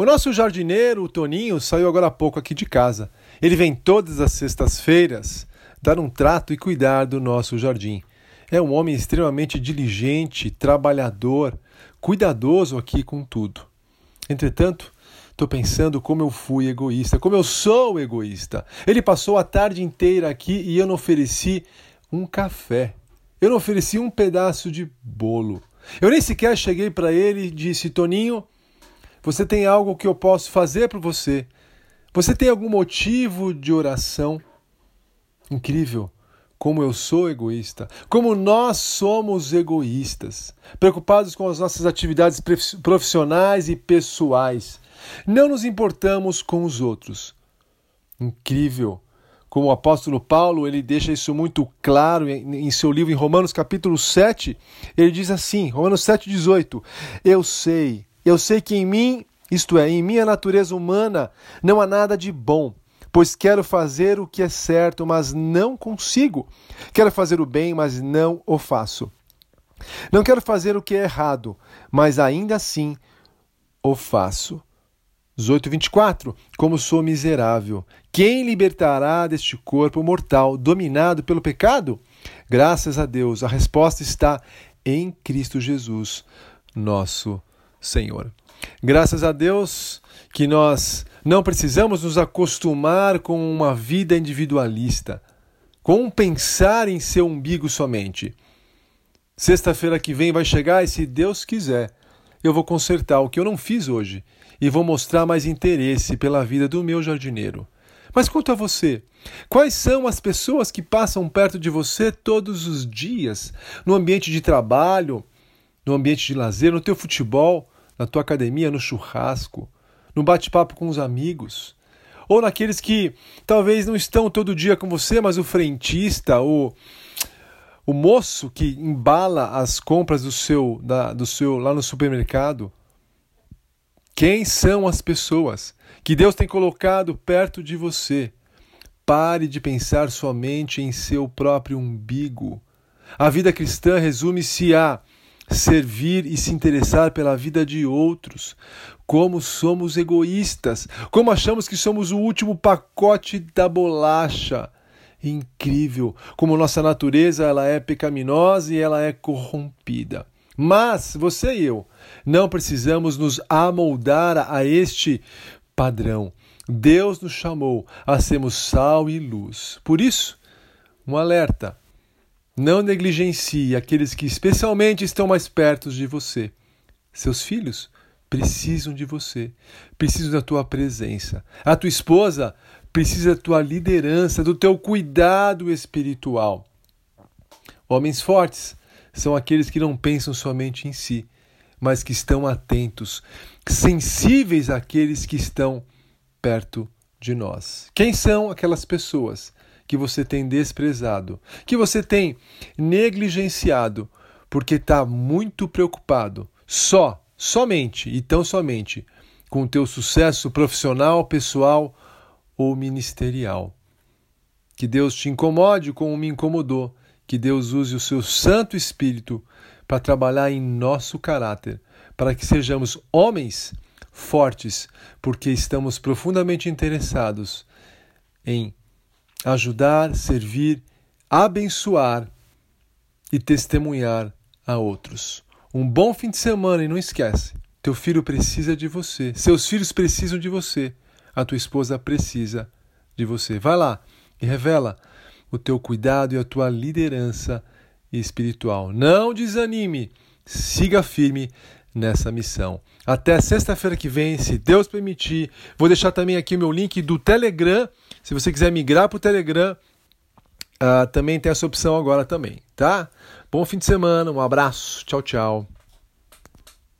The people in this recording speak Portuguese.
O nosso jardineiro, o Toninho, saiu agora há pouco aqui de casa. Ele vem todas as sextas-feiras dar um trato e cuidar do nosso jardim. É um homem extremamente diligente, trabalhador, cuidadoso aqui com tudo. Entretanto, estou pensando como eu fui egoísta, como eu sou egoísta. Ele passou a tarde inteira aqui e eu não ofereci um café. Eu não ofereci um pedaço de bolo. Eu nem sequer cheguei para ele e disse: Toninho, você tem algo que eu posso fazer para você? Você tem algum motivo de oração? Incrível como eu sou egoísta, como nós somos egoístas, preocupados com as nossas atividades profissionais e pessoais. Não nos importamos com os outros. Incrível como o apóstolo Paulo, ele deixa isso muito claro em seu livro em Romanos capítulo 7, ele diz assim, Romanos 7:18, eu sei, eu sei que em mim, isto é, em minha natureza humana, não há nada de bom, pois quero fazer o que é certo, mas não consigo. Quero fazer o bem, mas não o faço. Não quero fazer o que é errado, mas ainda assim o faço. 18, 24. Como sou miserável. Quem libertará deste corpo mortal dominado pelo pecado? Graças a Deus, a resposta está em Cristo Jesus, nosso Senhor. Graças a Deus que nós não precisamos nos acostumar com uma vida individualista, com um pensar em seu umbigo somente. Sexta-feira que vem vai chegar e, se Deus quiser, eu vou consertar o que eu não fiz hoje e vou mostrar mais interesse pela vida do meu jardineiro. Mas quanto a você, quais são as pessoas que passam perto de você todos os dias, no ambiente de trabalho, no ambiente de lazer, no teu futebol, na tua academia, no churrasco, no bate-papo com os amigos? Ou naqueles que talvez não estão todo dia com você, mas o frentista, o, o moço que embala as compras do seu, da, do seu lá no supermercado? Quem são as pessoas que Deus tem colocado perto de você? Pare de pensar somente em seu próprio umbigo. A vida cristã resume-se a servir e se interessar pela vida de outros. Como somos egoístas, como achamos que somos o último pacote da bolacha. Incrível como nossa natureza ela é pecaminosa e ela é corrompida. Mas você e eu não precisamos nos amoldar a este padrão. Deus nos chamou a sermos sal e luz. Por isso, um alerta: não negligencie aqueles que especialmente estão mais perto de você. Seus filhos precisam de você, precisam da tua presença. A tua esposa precisa da tua liderança, do teu cuidado espiritual. Homens fortes são aqueles que não pensam somente em si, mas que estão atentos, sensíveis àqueles que estão perto de nós. Quem são aquelas pessoas que você tem desprezado, que você tem negligenciado, porque está muito preocupado só, somente e tão somente com o teu sucesso profissional, pessoal ou ministerial? Que Deus te incomode como me incomodou que Deus use o seu Santo Espírito para trabalhar em nosso caráter, para que sejamos homens fortes, porque estamos profundamente interessados em ajudar, servir, abençoar e testemunhar a outros. Um bom fim de semana e não esquece, teu filho precisa de você, seus filhos precisam de você, a tua esposa precisa de você. Vai lá e revela o teu cuidado e a tua liderança espiritual. Não desanime, siga firme nessa missão. Até sexta-feira que vem, se Deus permitir. Vou deixar também aqui o meu link do Telegram. Se você quiser migrar para o Telegram, uh, também tem essa opção agora também, tá? Bom fim de semana, um abraço, tchau, tchau.